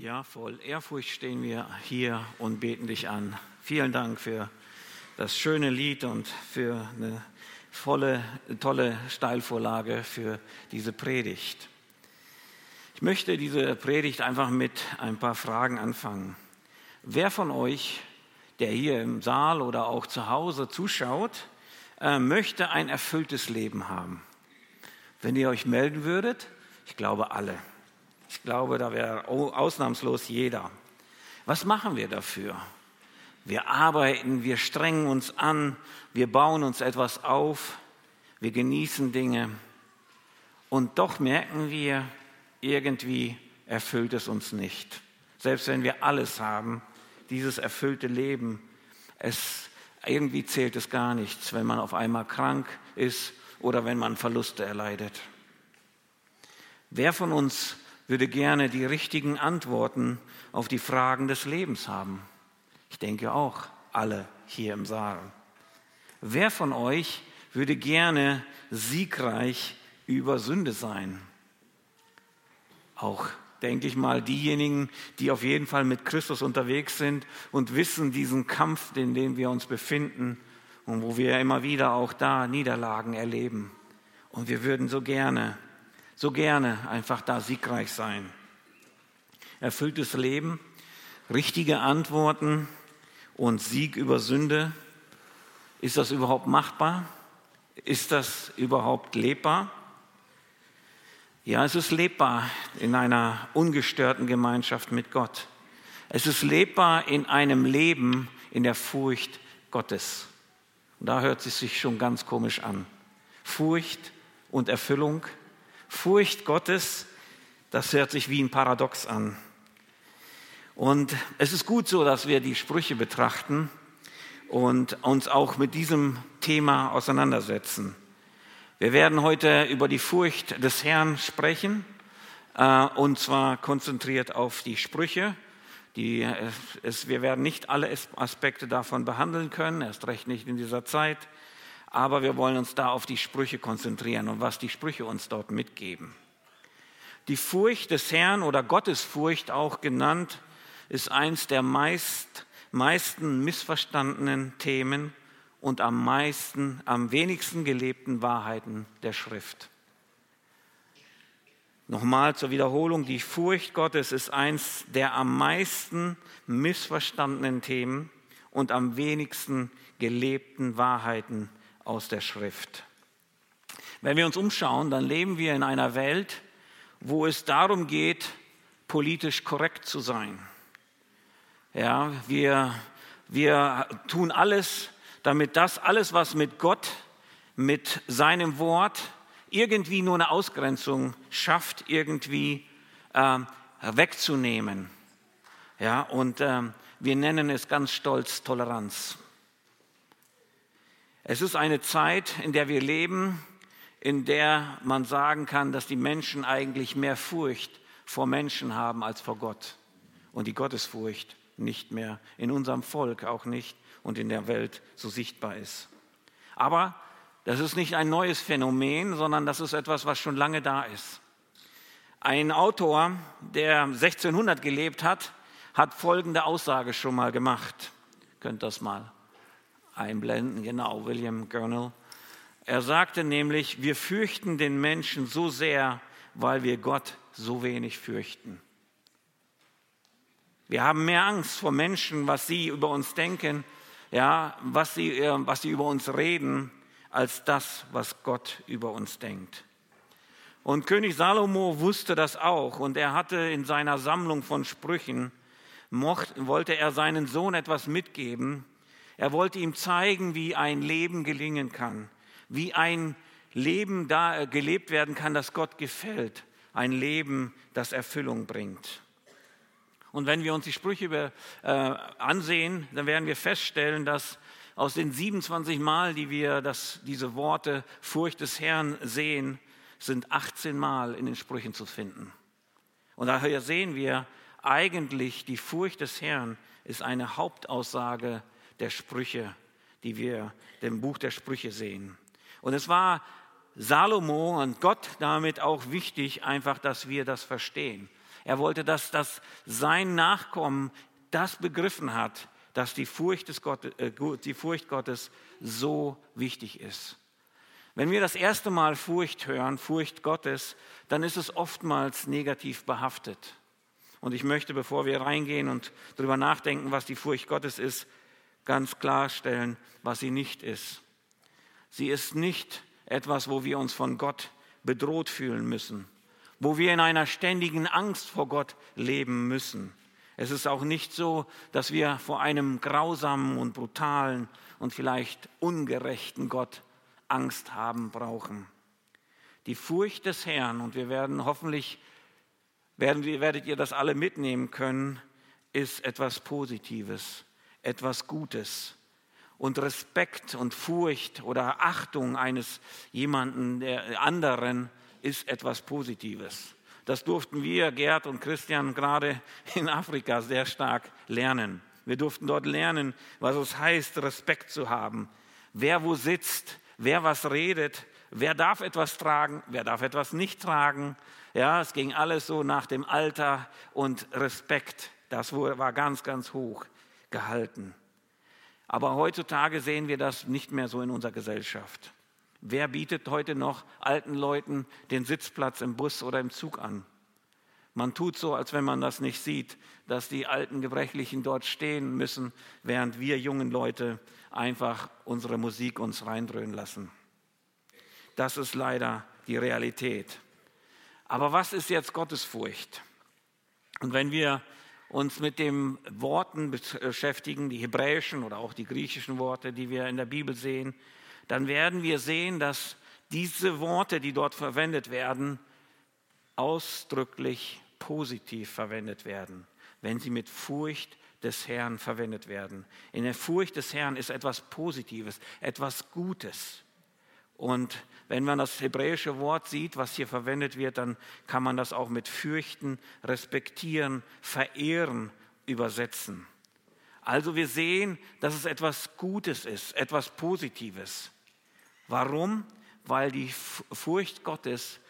Ja, voll Ehrfurcht stehen wir hier und beten dich an. Vielen Dank für das schöne Lied und für eine volle, tolle Steilvorlage für diese Predigt. Ich möchte diese Predigt einfach mit ein paar Fragen anfangen. Wer von euch, der hier im Saal oder auch zu Hause zuschaut, äh, möchte ein erfülltes Leben haben? Wenn ihr euch melden würdet, ich glaube alle. Ich glaube, da wäre ausnahmslos jeder. Was machen wir dafür? Wir arbeiten, wir strengen uns an, wir bauen uns etwas auf, wir genießen Dinge und doch merken wir, irgendwie erfüllt es uns nicht. Selbst wenn wir alles haben, dieses erfüllte Leben, es, irgendwie zählt es gar nichts, wenn man auf einmal krank ist oder wenn man Verluste erleidet. Wer von uns würde gerne die richtigen Antworten auf die Fragen des Lebens haben. Ich denke auch alle hier im Saal. Wer von euch würde gerne siegreich über Sünde sein? Auch denke ich mal diejenigen, die auf jeden Fall mit Christus unterwegs sind und wissen diesen Kampf, in dem wir uns befinden und wo wir immer wieder auch da Niederlagen erleben. Und wir würden so gerne so gerne einfach da siegreich sein. Erfülltes Leben, richtige Antworten und Sieg über Sünde. Ist das überhaupt machbar? Ist das überhaupt lebbar? Ja, es ist lebbar in einer ungestörten Gemeinschaft mit Gott. Es ist lebbar in einem Leben in der Furcht Gottes. Und da hört es sich schon ganz komisch an. Furcht und Erfüllung Furcht Gottes, das hört sich wie ein Paradox an. Und es ist gut so, dass wir die Sprüche betrachten und uns auch mit diesem Thema auseinandersetzen. Wir werden heute über die Furcht des Herrn sprechen, äh, und zwar konzentriert auf die Sprüche. Die, es, wir werden nicht alle Aspekte davon behandeln können, erst recht nicht in dieser Zeit aber wir wollen uns da auf die Sprüche konzentrieren und was die Sprüche uns dort mitgeben. Die Furcht des Herrn oder Gottesfurcht auch genannt, ist eins der meist, meisten missverstandenen Themen und am meisten, am wenigsten gelebten Wahrheiten der Schrift. Nochmal zur Wiederholung, die Furcht Gottes ist eins der am meisten missverstandenen Themen und am wenigsten gelebten Wahrheiten aus der Schrift. Wenn wir uns umschauen, dann leben wir in einer Welt, wo es darum geht, politisch korrekt zu sein. Ja, wir, wir tun alles, damit das alles, was mit Gott, mit seinem Wort irgendwie nur eine Ausgrenzung schafft, irgendwie äh, wegzunehmen. Ja, und äh, wir nennen es ganz stolz Toleranz. Es ist eine Zeit, in der wir leben, in der man sagen kann, dass die Menschen eigentlich mehr Furcht vor Menschen haben als vor Gott. Und die Gottesfurcht nicht mehr in unserem Volk auch nicht und in der Welt so sichtbar ist. Aber das ist nicht ein neues Phänomen, sondern das ist etwas, was schon lange da ist. Ein Autor, der 1600 gelebt hat, hat folgende Aussage schon mal gemacht. Könnt das mal einblenden, genau, William Gurnall. Er sagte nämlich, wir fürchten den Menschen so sehr, weil wir Gott so wenig fürchten. Wir haben mehr Angst vor Menschen, was sie über uns denken, ja, was sie, äh, was sie über uns reden, als das, was Gott über uns denkt. Und König Salomo wusste das auch und er hatte in seiner Sammlung von Sprüchen, mocht, wollte er seinen Sohn etwas mitgeben, er wollte ihm zeigen, wie ein Leben gelingen kann, wie ein Leben da äh, gelebt werden kann, das Gott gefällt, ein Leben, das Erfüllung bringt. Und wenn wir uns die Sprüche äh, ansehen, dann werden wir feststellen, dass aus den 27 Mal, die wir das, diese Worte Furcht des Herrn sehen, sind 18 Mal in den Sprüchen zu finden. Und daher sehen wir eigentlich, die Furcht des Herrn ist eine Hauptaussage der Sprüche, die wir im Buch der Sprüche sehen. Und es war Salomo und Gott damit auch wichtig, einfach, dass wir das verstehen. Er wollte, dass, dass sein Nachkommen das begriffen hat, dass die Furcht, des Gott, äh, die Furcht Gottes so wichtig ist. Wenn wir das erste Mal Furcht hören, Furcht Gottes, dann ist es oftmals negativ behaftet. Und ich möchte, bevor wir reingehen und darüber nachdenken, was die Furcht Gottes ist, ganz klarstellen, was sie nicht ist. Sie ist nicht etwas, wo wir uns von Gott bedroht fühlen müssen, wo wir in einer ständigen Angst vor Gott leben müssen. Es ist auch nicht so, dass wir vor einem grausamen und brutalen und vielleicht ungerechten Gott Angst haben brauchen. Die Furcht des Herrn, und wir werden hoffentlich, werden, werdet ihr das alle mitnehmen können, ist etwas Positives, etwas Gutes. Und Respekt und Furcht oder Achtung eines jemanden, der anderen, ist etwas Positives. Das durften wir, Gerd und Christian, gerade in Afrika sehr stark lernen. Wir durften dort lernen, was es heißt, Respekt zu haben. Wer wo sitzt, wer was redet, wer darf etwas tragen, wer darf etwas nicht tragen. Ja, es ging alles so nach dem Alter und Respekt. Das war ganz, ganz hoch gehalten. Aber heutzutage sehen wir das nicht mehr so in unserer Gesellschaft. Wer bietet heute noch alten Leuten den Sitzplatz im Bus oder im Zug an? Man tut so, als wenn man das nicht sieht, dass die alten Gebrechlichen dort stehen müssen, während wir jungen Leute einfach unsere Musik uns reindröhnen lassen. Das ist leider die Realität. Aber was ist jetzt Gottesfurcht? Und wenn wir uns mit den Worten beschäftigen, die hebräischen oder auch die griechischen Worte, die wir in der Bibel sehen, dann werden wir sehen, dass diese Worte, die dort verwendet werden, ausdrücklich positiv verwendet werden, wenn sie mit Furcht des Herrn verwendet werden. In der Furcht des Herrn ist etwas Positives, etwas Gutes. Und wenn man das hebräische Wort sieht, was hier verwendet wird, dann kann man das auch mit fürchten, respektieren, verehren übersetzen. Also wir sehen, dass es etwas Gutes ist, etwas Positives. Warum? Weil die Furcht Gottes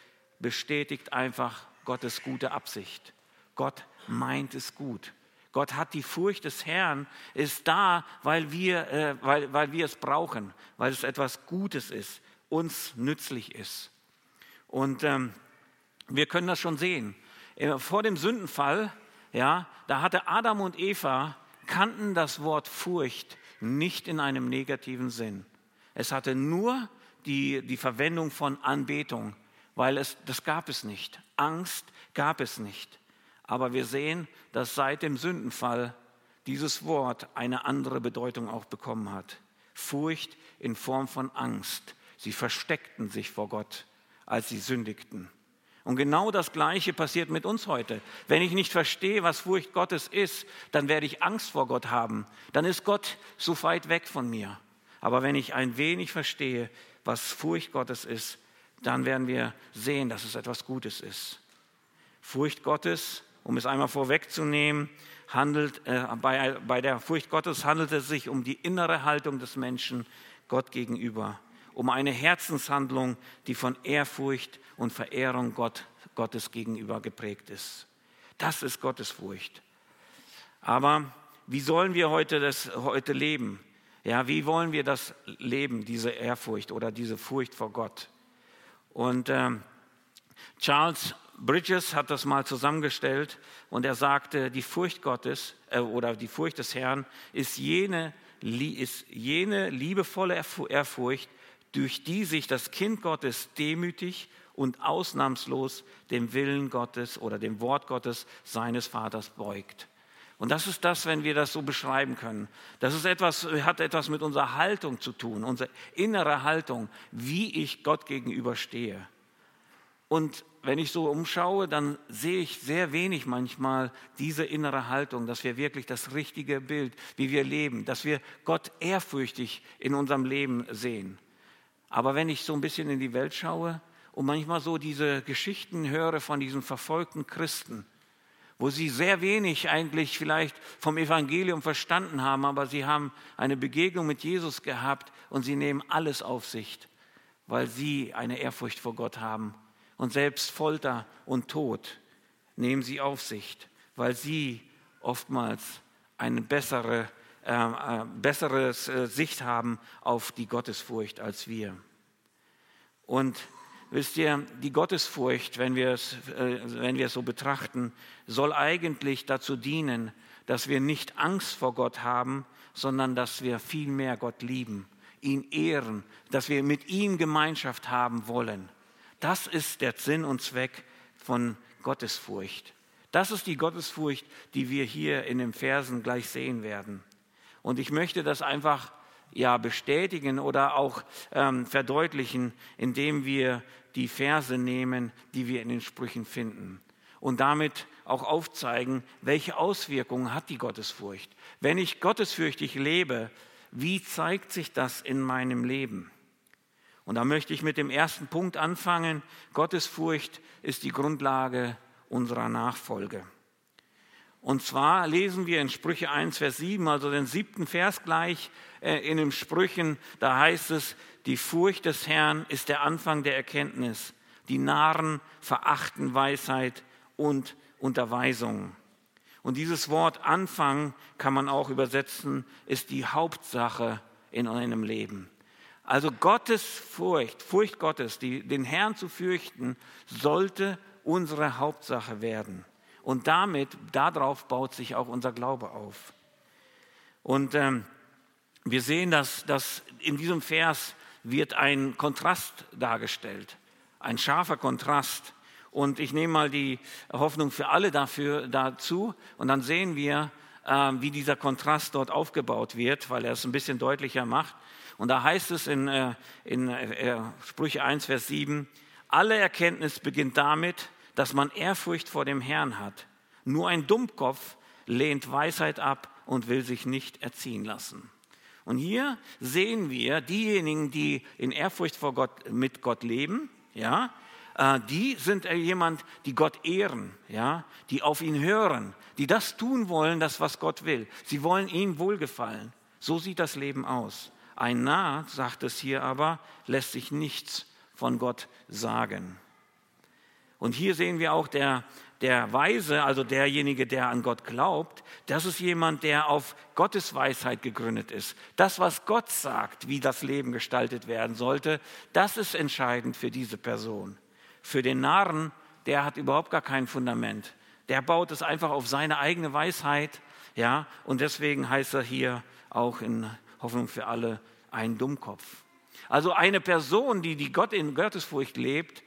bestätigt einfach Gottes gute Absicht. Gott meint es gut. Gott hat die Furcht des Herrn, ist da, weil wir, äh, weil, weil wir es brauchen, weil es etwas Gutes ist, uns nützlich ist. Und ähm, wir können das schon sehen. Äh, vor dem Sündenfall, ja, da hatte Adam und Eva kannten das Wort Furcht nicht in einem negativen Sinn. Es hatte nur die, die Verwendung von Anbetung, weil es, das gab es nicht. Angst gab es nicht. Aber wir sehen, dass seit dem Sündenfall dieses Wort eine andere Bedeutung auch bekommen hat. Furcht in Form von Angst. Sie versteckten sich vor Gott, als sie sündigten. Und genau das Gleiche passiert mit uns heute. Wenn ich nicht verstehe, was Furcht Gottes ist, dann werde ich Angst vor Gott haben. Dann ist Gott so weit weg von mir. Aber wenn ich ein wenig verstehe, was Furcht Gottes ist, dann werden wir sehen, dass es etwas Gutes ist. Furcht Gottes um es einmal vorwegzunehmen, handelt, äh, bei, bei der Furcht Gottes handelt es sich um die innere Haltung des Menschen Gott gegenüber, um eine Herzenshandlung, die von Ehrfurcht und Verehrung Gott, Gottes gegenüber geprägt ist. Das ist Gottes Furcht. Aber wie sollen wir heute das heute leben? Ja, wie wollen wir das leben, diese Ehrfurcht oder diese Furcht vor Gott? Und äh, Charles Bridges hat das mal zusammengestellt und er sagte, die Furcht Gottes äh, oder die Furcht des Herrn ist jene, ist jene liebevolle Ehrfurcht, durch die sich das Kind Gottes demütig und ausnahmslos dem Willen Gottes oder dem Wort Gottes seines Vaters beugt. Und das ist das, wenn wir das so beschreiben können. Das ist etwas, hat etwas mit unserer Haltung zu tun, unsere innere Haltung, wie ich Gott gegenüber stehe. Und wenn ich so umschaue, dann sehe ich sehr wenig manchmal diese innere Haltung, dass wir wirklich das richtige Bild, wie wir leben, dass wir Gott ehrfürchtig in unserem Leben sehen. Aber wenn ich so ein bisschen in die Welt schaue und manchmal so diese Geschichten höre von diesen verfolgten Christen, wo sie sehr wenig eigentlich vielleicht vom Evangelium verstanden haben, aber sie haben eine Begegnung mit Jesus gehabt und sie nehmen alles auf sich, weil sie eine Ehrfurcht vor Gott haben. Und selbst Folter und Tod nehmen sie auf sich, weil sie oftmals eine bessere, äh, äh, bessere äh, Sicht haben auf die Gottesfurcht als wir. Und wisst ihr, die Gottesfurcht, wenn wir es, äh, wenn wir es so betrachten, soll eigentlich dazu dienen, dass wir nicht Angst vor Gott haben, sondern dass wir viel mehr Gott lieben, ihn ehren, dass wir mit ihm Gemeinschaft haben wollen. Das ist der Sinn und Zweck von Gottesfurcht. Das ist die Gottesfurcht, die wir hier in den Versen gleich sehen werden. Und ich möchte das einfach ja bestätigen oder auch ähm, verdeutlichen, indem wir die Verse nehmen, die wir in den Sprüchen finden und damit auch aufzeigen, welche Auswirkungen hat die Gottesfurcht. Wenn ich gottesfürchtig lebe, wie zeigt sich das in meinem Leben? Und da möchte ich mit dem ersten Punkt anfangen. Gottesfurcht ist die Grundlage unserer Nachfolge. Und zwar lesen wir in Sprüche 1, Vers 7, also den siebten Vers gleich äh, in den Sprüchen, da heißt es, die Furcht des Herrn ist der Anfang der Erkenntnis. Die Narren verachten Weisheit und Unterweisung. Und dieses Wort Anfang kann man auch übersetzen, ist die Hauptsache in einem Leben. Also Gottes Furcht, Furcht Gottes, die, den Herrn zu fürchten, sollte unsere Hauptsache werden. Und damit, darauf baut sich auch unser Glaube auf. Und ähm, wir sehen, dass, dass in diesem Vers wird ein Kontrast dargestellt, ein scharfer Kontrast. Und ich nehme mal die Hoffnung für alle dafür dazu und dann sehen wir, äh, wie dieser Kontrast dort aufgebaut wird, weil er es ein bisschen deutlicher macht. Und da heißt es in, äh, in äh, Sprüche 1, Vers 7, alle Erkenntnis beginnt damit, dass man Ehrfurcht vor dem Herrn hat. Nur ein Dummkopf lehnt Weisheit ab und will sich nicht erziehen lassen. Und hier sehen wir diejenigen, die in Ehrfurcht vor Gott, mit Gott leben, ja, äh, die sind jemand, die Gott ehren, ja, die auf ihn hören, die das tun wollen, das was Gott will. Sie wollen ihm wohlgefallen. So sieht das Leben aus. Ein Narr, sagt es hier aber, lässt sich nichts von Gott sagen. Und hier sehen wir auch der, der Weise, also derjenige, der an Gott glaubt, das ist jemand, der auf Gottes Weisheit gegründet ist. Das, was Gott sagt, wie das Leben gestaltet werden sollte, das ist entscheidend für diese Person. Für den Narren, der hat überhaupt gar kein Fundament. Der baut es einfach auf seine eigene Weisheit, ja, und deswegen heißt er hier auch in Hoffnung für alle ein Dummkopf. Also eine Person, die, die Gott in Gottesfurcht lebt,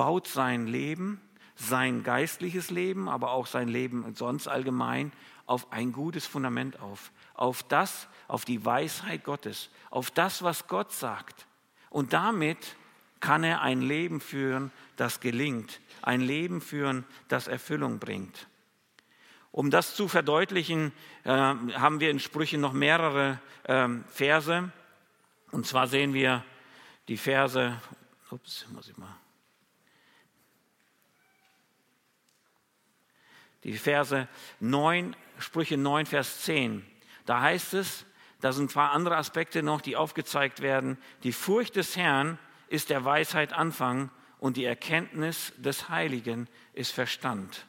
baut sein Leben, sein geistliches Leben, aber auch sein Leben sonst allgemein auf ein gutes Fundament auf. Auf das, auf die Weisheit Gottes, auf das, was Gott sagt. Und damit kann er ein Leben führen, das gelingt, ein Leben führen, das Erfüllung bringt. Um das zu verdeutlichen, äh, haben wir in Sprüchen noch mehrere äh, Verse. Und zwar sehen wir die Verse, ups, muss ich mal. Die Verse 9, Sprüche 9, Vers 10. Da heißt es, da sind ein paar andere Aspekte noch, die aufgezeigt werden. Die Furcht des Herrn ist der Weisheit Anfang und die Erkenntnis des Heiligen ist Verstand.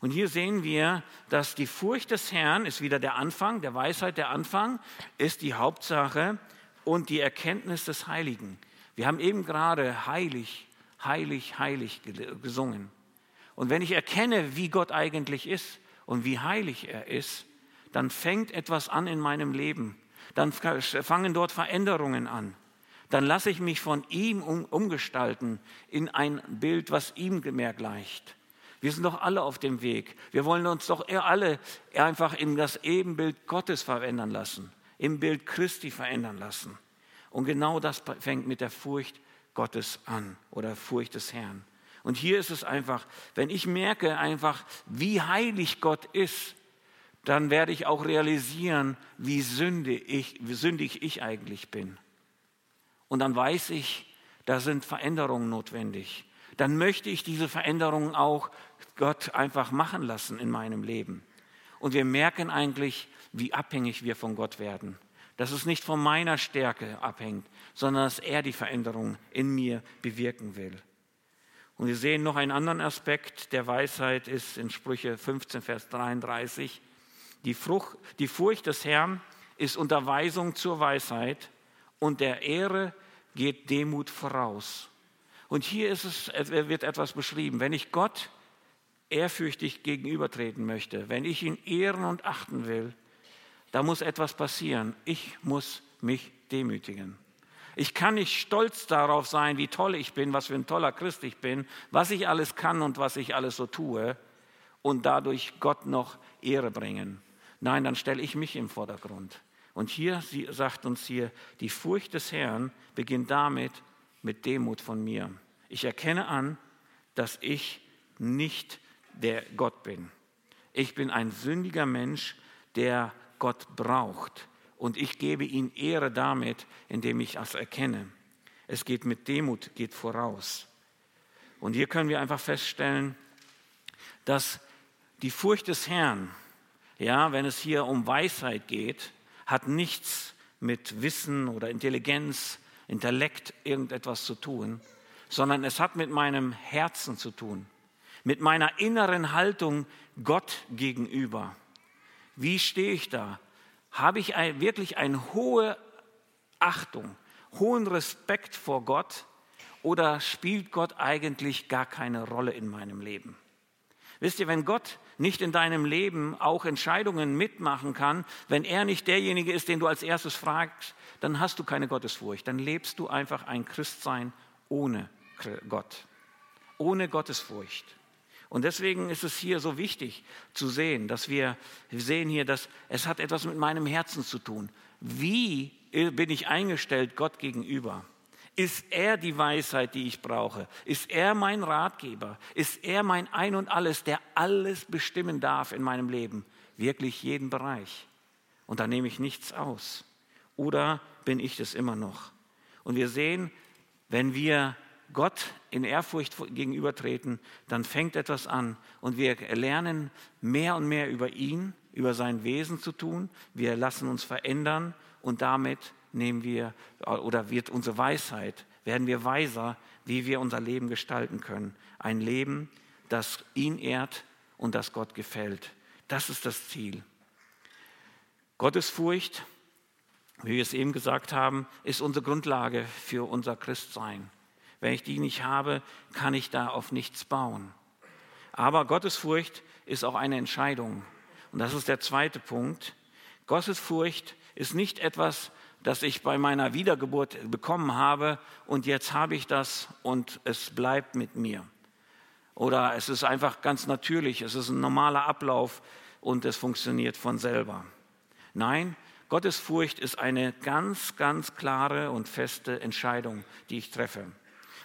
Und hier sehen wir, dass die Furcht des Herrn ist wieder der Anfang, der Weisheit der Anfang, ist die Hauptsache und die Erkenntnis des Heiligen. Wir haben eben gerade heilig, heilig, heilig gesungen. Und wenn ich erkenne, wie Gott eigentlich ist und wie heilig er ist, dann fängt etwas an in meinem Leben. Dann fangen dort Veränderungen an. Dann lasse ich mich von ihm um, umgestalten in ein Bild, was ihm mehr gleicht. Wir sind doch alle auf dem Weg. Wir wollen uns doch alle einfach in das Ebenbild Gottes verändern lassen, im Bild Christi verändern lassen. Und genau das fängt mit der Furcht Gottes an oder Furcht des Herrn. Und hier ist es einfach, wenn ich merke einfach, wie heilig Gott ist, dann werde ich auch realisieren, wie sündig ich, wie sündig ich eigentlich bin. Und dann weiß ich, da sind Veränderungen notwendig. Dann möchte ich diese Veränderungen auch Gott einfach machen lassen in meinem Leben. Und wir merken eigentlich, wie abhängig wir von Gott werden. Dass es nicht von meiner Stärke abhängt, sondern dass er die Veränderung in mir bewirken will. Und wir sehen noch einen anderen Aspekt der Weisheit ist in Sprüche 15, Vers 33. Die, Frucht, die Furcht des Herrn ist Unterweisung zur Weisheit und der Ehre geht Demut voraus. Und hier ist es, wird etwas beschrieben. Wenn ich Gott ehrfürchtig gegenübertreten möchte, wenn ich ihn ehren und achten will, da muss etwas passieren. Ich muss mich demütigen. Ich kann nicht stolz darauf sein, wie toll ich bin, was für ein toller Christ ich bin, was ich alles kann und was ich alles so tue und dadurch Gott noch Ehre bringen. Nein, dann stelle ich mich im Vordergrund. Und hier sie sagt uns hier, die Furcht des Herrn beginnt damit mit Demut von mir. Ich erkenne an, dass ich nicht der Gott bin. Ich bin ein sündiger Mensch, der Gott braucht. Und ich gebe ihm Ehre damit, indem ich das erkenne. Es geht mit Demut, geht voraus. Und hier können wir einfach feststellen, dass die Furcht des Herrn, ja, wenn es hier um Weisheit geht, hat nichts mit Wissen oder Intelligenz, Intellekt irgendetwas zu tun, sondern es hat mit meinem Herzen zu tun, mit meiner inneren Haltung Gott gegenüber. Wie stehe ich da? Habe ich ein, wirklich eine hohe Achtung, hohen Respekt vor Gott oder spielt Gott eigentlich gar keine Rolle in meinem Leben? Wisst ihr, wenn Gott nicht in deinem Leben auch Entscheidungen mitmachen kann, wenn er nicht derjenige ist, den du als erstes fragst, dann hast du keine Gottesfurcht. Dann lebst du einfach ein Christsein ohne Gott, ohne Gottesfurcht. Und deswegen ist es hier so wichtig zu sehen, dass wir, sehen hier, dass es hat etwas mit meinem Herzen zu tun. Wie bin ich eingestellt Gott gegenüber? Ist er die Weisheit, die ich brauche? Ist er mein Ratgeber? Ist er mein Ein und alles, der alles bestimmen darf in meinem Leben? Wirklich jeden Bereich. Und da nehme ich nichts aus. Oder bin ich das immer noch? Und wir sehen, wenn wir Gott in Ehrfurcht gegenübertreten, dann fängt etwas an und wir lernen mehr und mehr über ihn, über sein Wesen zu tun. Wir lassen uns verändern und damit nehmen wir oder wird unsere Weisheit, werden wir weiser, wie wir unser Leben gestalten können. Ein Leben, das ihn ehrt und das Gott gefällt. Das ist das Ziel. Gottesfurcht, wie wir es eben gesagt haben, ist unsere Grundlage für unser Christsein. Wenn ich die nicht habe, kann ich da auf nichts bauen. Aber Gottesfurcht ist auch eine Entscheidung. Und das ist der zweite Punkt. Gottesfurcht ist nicht etwas, das ich bei meiner Wiedergeburt bekommen habe und jetzt habe ich das und es bleibt mit mir. Oder es ist einfach ganz natürlich, es ist ein normaler Ablauf und es funktioniert von selber. Nein, Gottesfurcht ist eine ganz, ganz klare und feste Entscheidung, die ich treffe.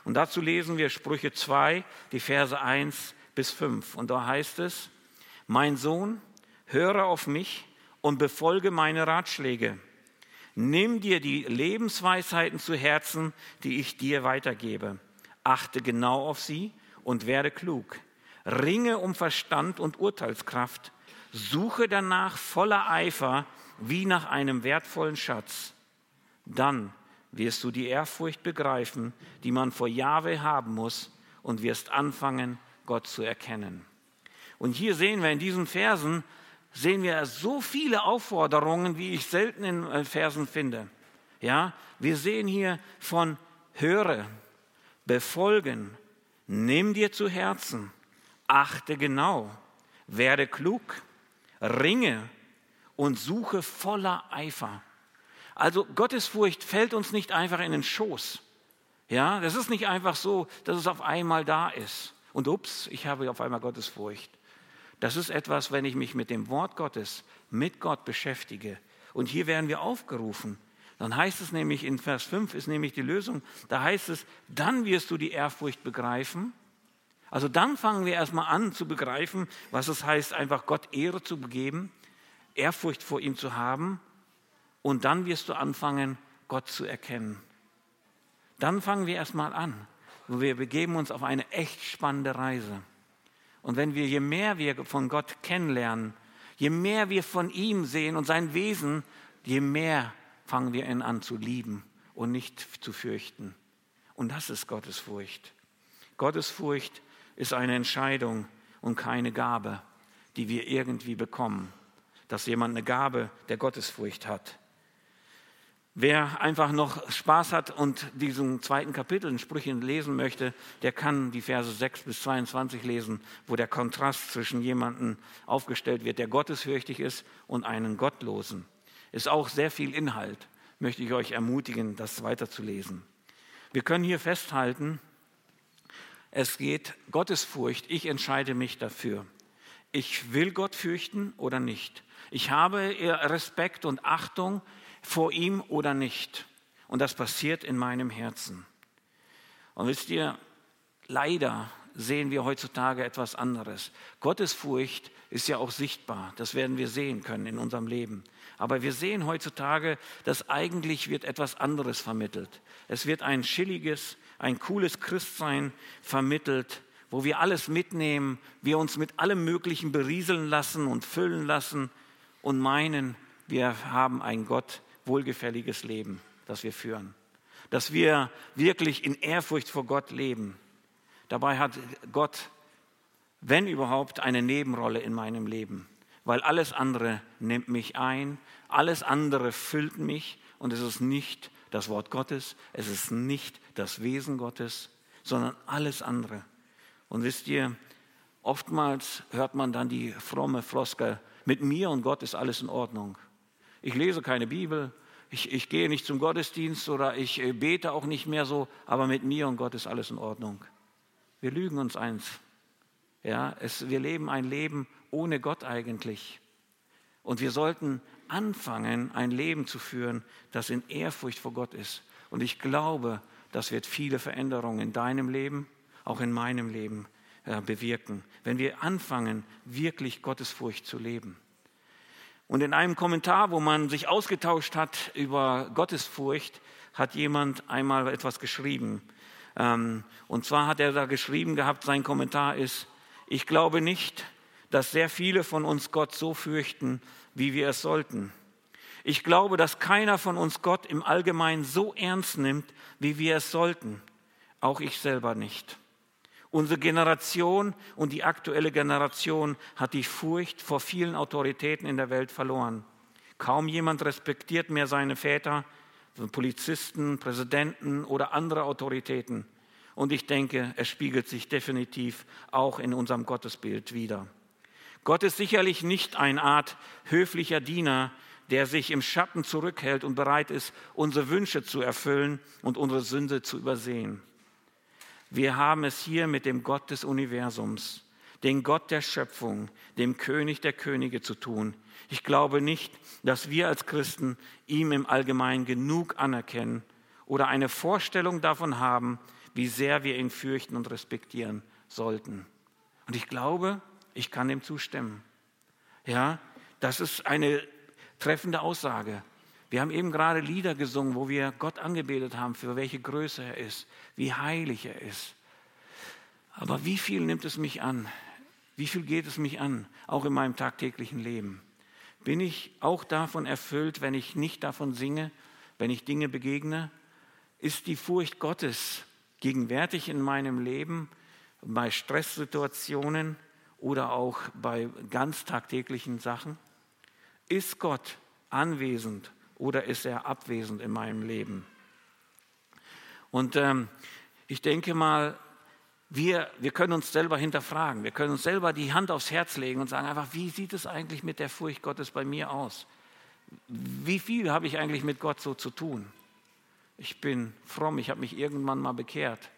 Und dazu lesen wir Sprüche 2, die Verse 1 bis 5. Und da heißt es, mein Sohn, höre auf mich und befolge meine Ratschläge. Nimm dir die Lebensweisheiten zu Herzen, die ich dir weitergebe. Achte genau auf sie und werde klug. Ringe um Verstand und Urteilskraft. Suche danach voller Eifer wie nach einem wertvollen Schatz. Dann wirst du die Ehrfurcht begreifen, die man vor Jahwe haben muss und wirst anfangen, Gott zu erkennen. Und hier sehen wir in diesen Versen, sehen wir so viele Aufforderungen, wie ich selten in äh, Versen finde. Ja, wir sehen hier von höre, befolgen, nimm dir zu Herzen, achte genau, werde klug, ringe und suche voller Eifer. Also Gottesfurcht fällt uns nicht einfach in den Schoß. Ja, das ist nicht einfach so, dass es auf einmal da ist. Und ups, ich habe auf einmal Gottesfurcht. Das ist etwas, wenn ich mich mit dem Wort Gottes, mit Gott beschäftige. Und hier werden wir aufgerufen. Dann heißt es nämlich, in Vers 5 ist nämlich die Lösung, da heißt es, dann wirst du die Ehrfurcht begreifen. Also dann fangen wir erstmal an zu begreifen, was es heißt, einfach Gott Ehre zu begeben, Ehrfurcht vor ihm zu haben und dann wirst du anfangen, Gott zu erkennen. Dann fangen wir erstmal an. Wir begeben uns auf eine echt spannende Reise. Und wenn wir, je mehr wir von Gott kennenlernen, je mehr wir von ihm sehen und sein Wesen, je mehr fangen wir ihn an zu lieben und nicht zu fürchten. Und das ist Gottes Furcht. Gottesfurcht ist eine Entscheidung und keine Gabe, die wir irgendwie bekommen. Dass jemand eine Gabe der Gottesfurcht hat. Wer einfach noch Spaß hat und diesen zweiten Kapitel in Sprüchen lesen möchte, der kann die Verse 6 bis 22 lesen, wo der Kontrast zwischen jemandem aufgestellt wird, der gottesfürchtig ist und einen Gottlosen. Ist auch sehr viel Inhalt, möchte ich euch ermutigen, das weiterzulesen. Wir können hier festhalten, es geht Gottesfurcht, ich entscheide mich dafür. Ich will Gott fürchten oder nicht. Ich habe Respekt und Achtung vor ihm oder nicht. Und das passiert in meinem Herzen. Und wisst ihr, leider sehen wir heutzutage etwas anderes. Gottesfurcht ist ja auch sichtbar. Das werden wir sehen können in unserem Leben. Aber wir sehen heutzutage, dass eigentlich wird etwas anderes vermittelt. Es wird ein chilliges, ein cooles Christsein vermittelt, wo wir alles mitnehmen, wir uns mit allem Möglichen berieseln lassen und füllen lassen und meinen, wir haben ein Gott wohlgefälliges Leben, das wir führen. Dass wir wirklich in Ehrfurcht vor Gott leben. Dabei hat Gott, wenn überhaupt, eine Nebenrolle in meinem Leben, weil alles andere nimmt mich ein, alles andere füllt mich und es ist nicht das Wort Gottes, es ist nicht das Wesen Gottes, sondern alles andere. Und wisst ihr, oftmals hört man dann die fromme Floskel, mit mir und Gott ist alles in Ordnung. Ich lese keine Bibel, ich, ich gehe nicht zum Gottesdienst oder ich äh, bete auch nicht mehr so, aber mit mir und Gott ist alles in Ordnung. Wir lügen uns eins. Ja, es, wir leben ein Leben ohne Gott eigentlich. Und wir sollten anfangen, ein Leben zu führen, das in Ehrfurcht vor Gott ist. Und ich glaube, das wird viele Veränderungen in deinem Leben, auch in meinem Leben äh, bewirken, wenn wir anfangen, wirklich Gottesfurcht zu leben. Und in einem Kommentar, wo man sich ausgetauscht hat über Gottesfurcht, hat jemand einmal etwas geschrieben. Ähm, und zwar hat er da geschrieben gehabt, sein Kommentar ist, ich glaube nicht, dass sehr viele von uns Gott so fürchten, wie wir es sollten. Ich glaube, dass keiner von uns Gott im Allgemeinen so ernst nimmt, wie wir es sollten. Auch ich selber nicht. Unsere Generation und die aktuelle Generation hat die Furcht vor vielen Autoritäten in der Welt verloren. Kaum jemand respektiert mehr seine Väter, Polizisten, Präsidenten oder andere Autoritäten. Und ich denke, es spiegelt sich definitiv auch in unserem Gottesbild wider. Gott ist sicherlich nicht eine Art höflicher Diener, der sich im Schatten zurückhält und bereit ist, unsere Wünsche zu erfüllen und unsere Sünde zu übersehen. Wir haben es hier mit dem Gott des Universums, dem Gott der Schöpfung, dem König der Könige zu tun. Ich glaube nicht, dass wir als Christen ihm im Allgemeinen genug anerkennen oder eine Vorstellung davon haben, wie sehr wir ihn fürchten und respektieren sollten. Und ich glaube, ich kann dem zustimmen. Ja, das ist eine treffende Aussage. Wir haben eben gerade Lieder gesungen, wo wir Gott angebetet haben, für welche Größe er ist, wie heilig er ist. Aber wie viel nimmt es mich an? Wie viel geht es mich an, auch in meinem tagtäglichen Leben? Bin ich auch davon erfüllt, wenn ich nicht davon singe, wenn ich Dinge begegne? Ist die Furcht Gottes gegenwärtig in meinem Leben, bei Stresssituationen oder auch bei ganz tagtäglichen Sachen? Ist Gott anwesend oder ist er abwesend in meinem Leben? Und ähm, ich denke mal, wir, wir können uns selber hinterfragen, wir können uns selber die Hand aufs Herz legen und sagen einfach, wie sieht es eigentlich mit der Furcht Gottes bei mir aus? Wie viel habe ich eigentlich mit Gott so zu tun? Ich bin fromm, ich habe mich irgendwann mal bekehrt,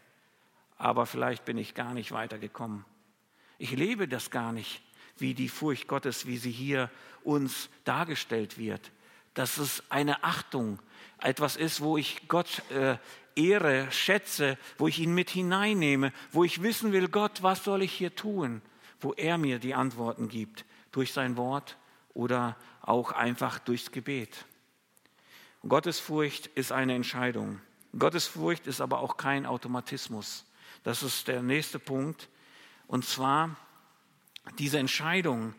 aber vielleicht bin ich gar nicht weitergekommen. Ich lebe das gar nicht, wie die Furcht Gottes, wie sie hier uns dargestellt wird dass es eine Achtung, etwas ist, wo ich Gott äh, ehre, schätze, wo ich ihn mit hineinnehme, wo ich wissen will, Gott, was soll ich hier tun, wo er mir die Antworten gibt, durch sein Wort oder auch einfach durchs Gebet. Gottesfurcht ist eine Entscheidung. Gottesfurcht ist aber auch kein Automatismus. Das ist der nächste Punkt. Und zwar diese Entscheidung,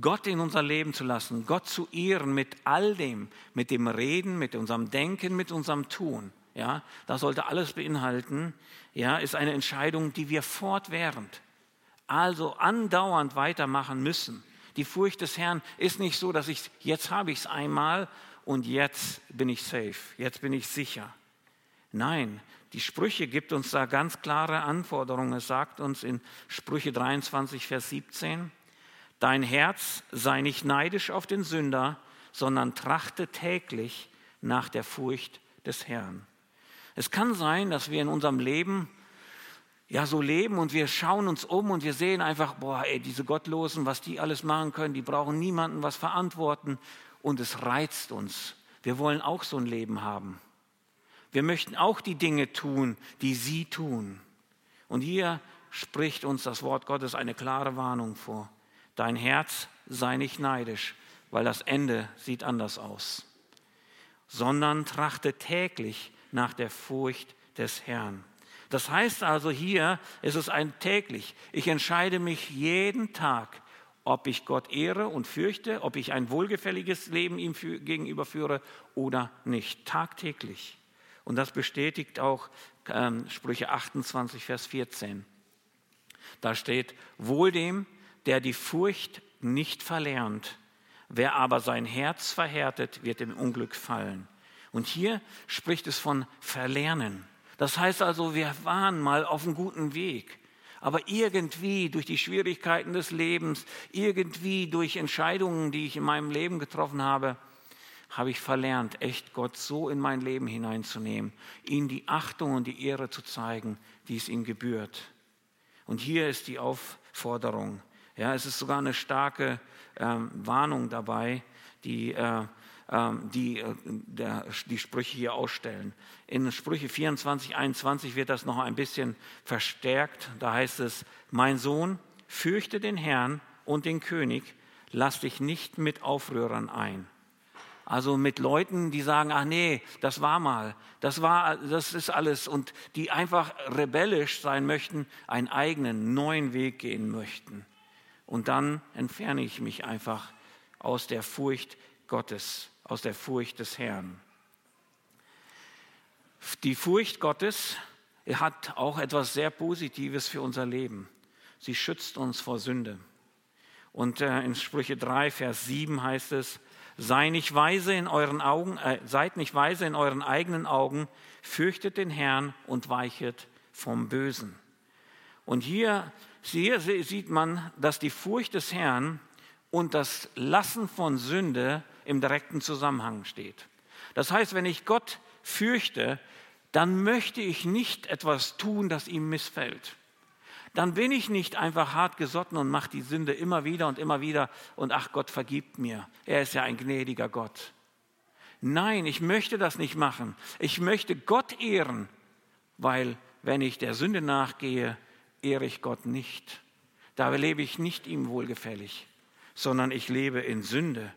Gott in unser Leben zu lassen, Gott zu ehren mit all dem, mit dem Reden, mit unserem Denken, mit unserem Tun. ja, das sollte alles beinhalten, ja, ist eine Entscheidung, die wir fortwährend, also andauernd weitermachen müssen. Die Furcht des Herrn ist nicht so, dass ich, jetzt habe ich es einmal und jetzt bin ich safe, jetzt bin ich sicher. Nein, die Sprüche gibt uns da ganz klare Anforderungen. Es sagt uns in Sprüche 23, Vers 17, Dein Herz sei nicht neidisch auf den Sünder, sondern trachte täglich nach der Furcht des Herrn. Es kann sein, dass wir in unserem Leben ja so leben und wir schauen uns um und wir sehen einfach, boah, ey, diese Gottlosen, was die alles machen können, die brauchen niemanden was verantworten und es reizt uns. Wir wollen auch so ein Leben haben. Wir möchten auch die Dinge tun, die sie tun. Und hier spricht uns das Wort Gottes eine klare Warnung vor. Dein Herz sei nicht neidisch, weil das Ende sieht anders aus, sondern trachte täglich nach der Furcht des Herrn. Das heißt also hier, es ist ein täglich. Ich entscheide mich jeden Tag, ob ich Gott ehre und fürchte, ob ich ein wohlgefälliges Leben ihm gegenüber führe oder nicht. Tagtäglich. Und das bestätigt auch ähm, Sprüche 28, Vers 14. Da steht, wohl dem, der die Furcht nicht verlernt, wer aber sein Herz verhärtet, wird im Unglück fallen. Und hier spricht es von Verlernen. Das heißt also, wir waren mal auf einem guten Weg. Aber irgendwie durch die Schwierigkeiten des Lebens, irgendwie durch Entscheidungen, die ich in meinem Leben getroffen habe, habe ich verlernt, echt Gott so in mein Leben hineinzunehmen, ihm die Achtung und die Ehre zu zeigen, die es ihm gebührt. Und hier ist die Aufforderung. Ja, es ist sogar eine starke ähm, Warnung dabei, die, äh, ähm, die, äh, der, die Sprüche hier ausstellen. In Sprüche 24, 21 wird das noch ein bisschen verstärkt. Da heißt es, mein Sohn, fürchte den Herrn und den König, lass dich nicht mit Aufrührern ein. Also mit Leuten, die sagen, ach nee, das war mal, das war, das ist alles und die einfach rebellisch sein möchten, einen eigenen neuen Weg gehen möchten. Und dann entferne ich mich einfach aus der Furcht Gottes, aus der Furcht des Herrn. Die Furcht Gottes hat auch etwas sehr Positives für unser Leben. Sie schützt uns vor Sünde. Und äh, in Sprüche 3, Vers 7 heißt es, Sei nicht weise in euren Augen, äh, seid nicht weise in euren eigenen Augen, fürchtet den Herrn und weichet vom Bösen. Und hier, hier sieht man, dass die Furcht des Herrn und das Lassen von Sünde im direkten Zusammenhang steht. Das heißt, wenn ich Gott fürchte, dann möchte ich nicht etwas tun, das ihm missfällt dann bin ich nicht einfach hart gesotten und mache die Sünde immer wieder und immer wieder und ach Gott vergibt mir. Er ist ja ein gnädiger Gott. Nein, ich möchte das nicht machen. Ich möchte Gott ehren, weil wenn ich der Sünde nachgehe, ehre ich Gott nicht. Da lebe ich nicht ihm wohlgefällig, sondern ich lebe in Sünde.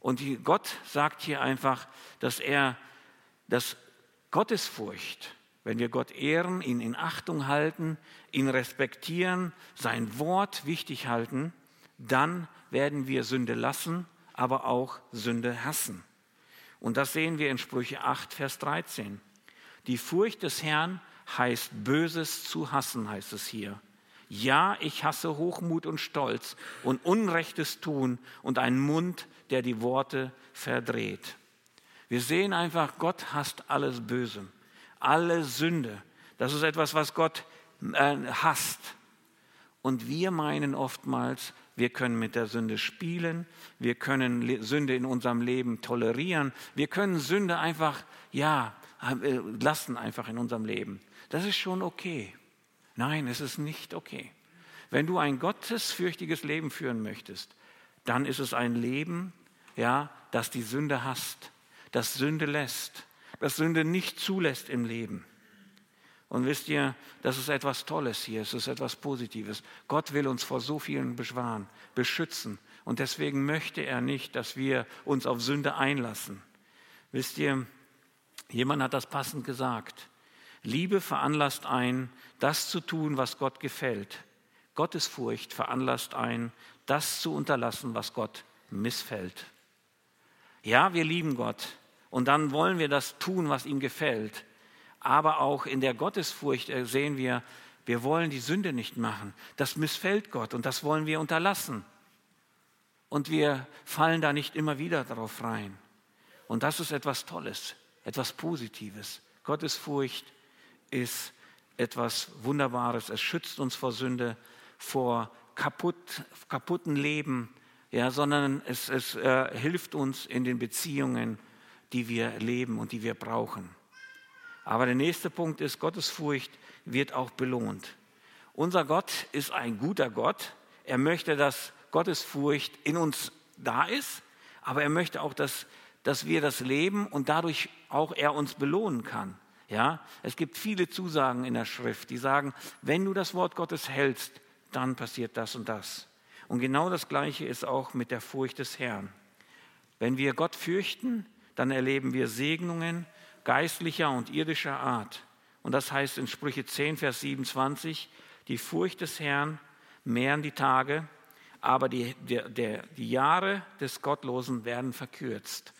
Und Gott sagt hier einfach, dass er das Gottesfurcht wenn wir Gott ehren, ihn in Achtung halten, ihn respektieren, sein Wort wichtig halten, dann werden wir Sünde lassen, aber auch Sünde hassen. Und das sehen wir in Sprüche 8, Vers 13. Die Furcht des Herrn heißt Böses zu hassen, heißt es hier. Ja, ich hasse Hochmut und Stolz und Unrechtes tun und einen Mund, der die Worte verdreht. Wir sehen einfach, Gott hasst alles Böse alle Sünde. Das ist etwas, was Gott äh, hasst. Und wir meinen oftmals, wir können mit der Sünde spielen, wir können Sünde in unserem Leben tolerieren, wir können Sünde einfach, ja, äh, lassen einfach in unserem Leben. Das ist schon okay. Nein, es ist nicht okay. Wenn du ein gottesfürchtiges Leben führen möchtest, dann ist es ein Leben, ja, das die Sünde hasst, das Sünde lässt, das Sünde nicht zulässt im Leben. Und wisst ihr, das ist etwas Tolles hier, es ist etwas Positives. Gott will uns vor so vielen beschwaren, beschützen. Und deswegen möchte er nicht, dass wir uns auf Sünde einlassen. Wisst ihr, jemand hat das passend gesagt. Liebe veranlasst ein, das zu tun, was Gott gefällt. Gottesfurcht veranlasst ein, das zu unterlassen, was Gott missfällt. Ja, wir lieben Gott, Und dann wollen wir das tun, was ihm gefällt. Aber auch in der Gottesfurcht äh, sehen wir, wir wollen die Sünde nicht machen. Das missfällt Gott und das wollen wir unterlassen. Und wir fallen da nicht immer wieder darauf rein. Und das ist etwas Tolles, etwas Positives. Gottesfurcht ist etwas Wunderbares. Es schützt uns vor Sünde, vor kaputt, kaputten Leben, ja, sondern es, es äh, hilft uns in den Beziehungen, die wir leben und die wir brauchen. Aber der nächste Punkt ist, Gottesfurcht wird auch belohnt. Unser Gott ist ein guter Gott. Er möchte, dass Gottesfurcht in uns da ist, aber er möchte auch, dass, dass wir das leben und dadurch auch er uns belohnen kann. Ja, es gibt viele Zusagen in der Schrift, die sagen, wenn du das Wort Gottes hältst, dann passiert das und das. Und genau das Gleiche ist auch mit der Furcht des Herrn. Wenn wir Gott fürchten, dann erleben wir Segnungen geistlicher und irdischer Art. Und das heißt in Sprüche 10, Vers 27, die Furcht des Herrn mehren die Tage, aber die, der, der, die Jahre des Gottlosen werden verkürzt.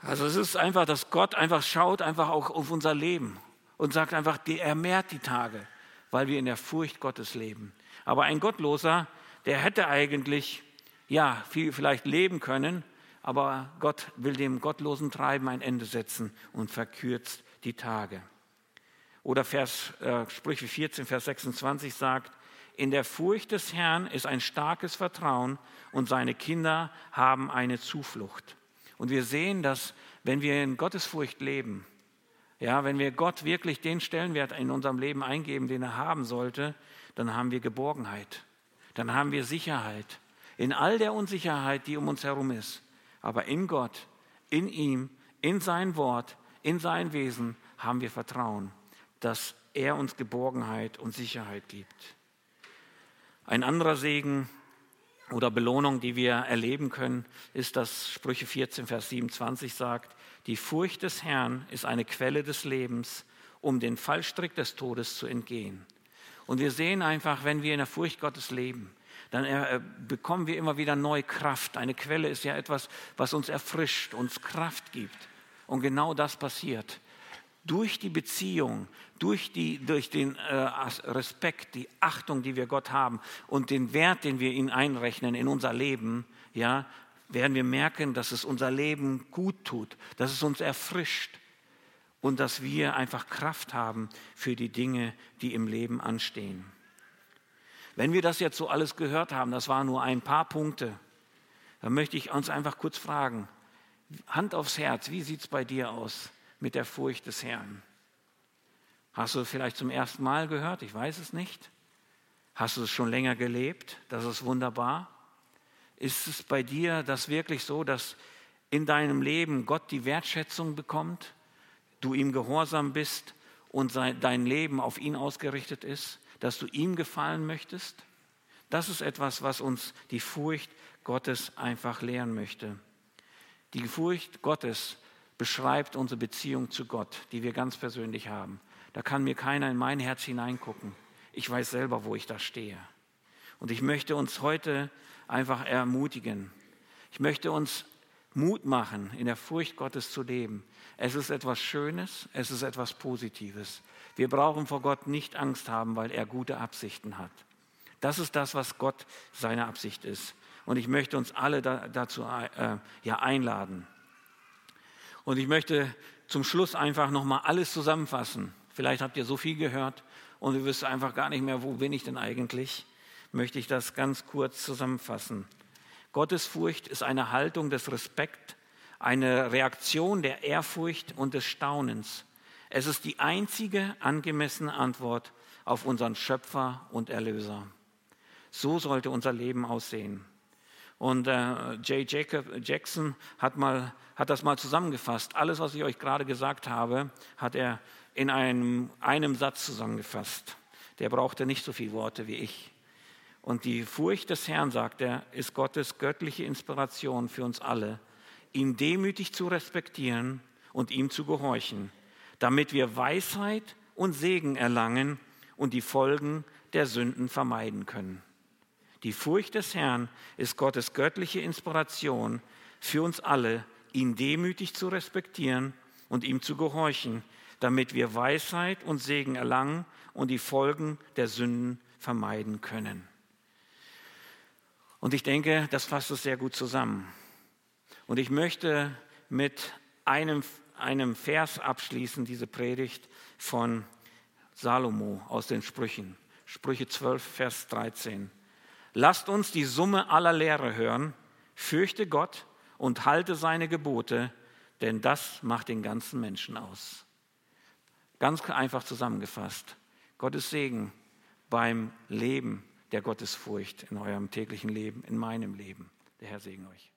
Also es ist einfach, dass Gott einfach schaut einfach auch auf unser Leben und sagt einfach, er mehrt die Tage, weil wir in der Furcht Gottes leben. Aber ein Gottloser, der hätte eigentlich ja viel vielleicht leben können, aber Gott will dem gottlosen Treiben ein Ende setzen und verkürzt die Tage. Oder Vers, äh, Sprüche 14, Vers 26 sagt, in der Furcht des Herrn ist ein starkes Vertrauen und seine Kinder haben eine Zuflucht. Und wir sehen, dass wenn wir in Gottesfurcht leben, ja, wenn wir Gott wirklich den Stellenwert in unserem Leben eingeben, den er haben sollte, dann haben wir Geborgenheit, dann haben wir Sicherheit in all der Unsicherheit, die um uns herum ist. Aber in Gott, in ihm, in sein Wort, in sein Wesen haben wir Vertrauen, dass er uns Geborgenheit und Sicherheit gibt. Ein anderer Segen oder Belohnung, die wir erleben können, ist, dass Sprüche 14, Vers 27 sagt, die Furcht des Herrn ist eine Quelle des Lebens, um den Fallstrick des Todes zu entgehen. Und wir sehen einfach, wenn wir in der Furcht Gottes leben, dann äh, bekommen wir immer wieder neue Kraft. Eine Quelle ist ja etwas, was uns erfrischt, uns Kraft gibt. Und genau das passiert durch die Beziehung, durch, die, durch den äh, Respekt, die Achtung, die wir Gott haben und den Wert, den wir ihm einrechnen in unser Leben, ja, werden wir merken, dass es unser Leben gut tut, dass es uns erfrischt und dass wir einfach Kraft haben für die Dinge, die im Leben anstehen. Wenn wir das jetzt so alles gehört haben, das waren nur ein paar Punkte, dann möchte ich uns einfach kurz fragen, Hand aufs Herz, wie sieht es bei dir aus? Mit der Furcht des Herrn. Hast du es vielleicht zum ersten Mal gehört? Ich weiß es nicht. Hast du es schon länger gelebt? Das ist wunderbar. Ist es bei dir das wirklich so, dass in deinem Leben Gott die Wertschätzung bekommt, du ihm gehorsam bist und dein Leben auf ihn ausgerichtet ist, dass du ihm gefallen möchtest? Das ist etwas, was uns die Furcht Gottes einfach lehren möchte. Die Furcht Gottes beschreibt unsere Beziehung zu Gott, die wir ganz persönlich haben. Da kann mir keiner in mein Herz hineingucken. Ich weiß selber, wo ich da stehe. Und ich möchte uns heute einfach ermutigen. Ich möchte uns Mut machen, in der Furcht Gottes zu leben. Es ist etwas Schönes, es ist etwas Positives. Wir brauchen vor Gott nicht Angst haben, weil er gute Absichten hat. Das ist das, was Gott seine Absicht ist. Und ich möchte uns alle da, dazu äh, ja, einladen. Und ich möchte zum Schluss einfach nochmal alles zusammenfassen. Vielleicht habt ihr so viel gehört und ihr wisst einfach gar nicht mehr, wo bin ich denn eigentlich. Möchte ich das ganz kurz zusammenfassen. Gottesfurcht ist eine Haltung des Respekts, eine Reaktion der Ehrfurcht und des Staunens. Es ist die einzige angemessene Antwort auf unseren Schöpfer und Erlöser. So sollte unser Leben aussehen. Und äh, J. Jacob Jackson hat, mal, hat das mal zusammengefasst. Alles, was ich euch gerade gesagt habe, hat er in einem, einem Satz zusammengefasst. Der brauchte nicht so viele Worte wie ich. Und die Furcht des Herrn, sagt er, ist Gottes göttliche Inspiration für uns alle, ihn demütig zu respektieren und ihm zu gehorchen, damit wir Weisheit und Segen erlangen und die Folgen der Sünden vermeiden können. Die Furcht des Herrn ist Gottes göttliche Inspiration für uns alle, ihn demütig zu respektieren und ihm zu gehorchen, damit wir Weisheit und Segen erlangen und die Folgen der Sünden vermeiden können. Und ich denke, das fasst es sehr gut zusammen. Und ich möchte mit einem, einem Vers abschließen, diese Predigt von Salomo aus den Sprüchen. Sprüche 12, Vers 13. Lasst uns die Summe aller Lehre hören, fürchte Gott und halte seine Gebote, denn das macht den ganzen Menschen aus. Ganz einfach zusammengefasst. Gottes Segen beim Leben der Gottesfurcht in eurem täglichen Leben, in meinem Leben. Der Herr segne euch.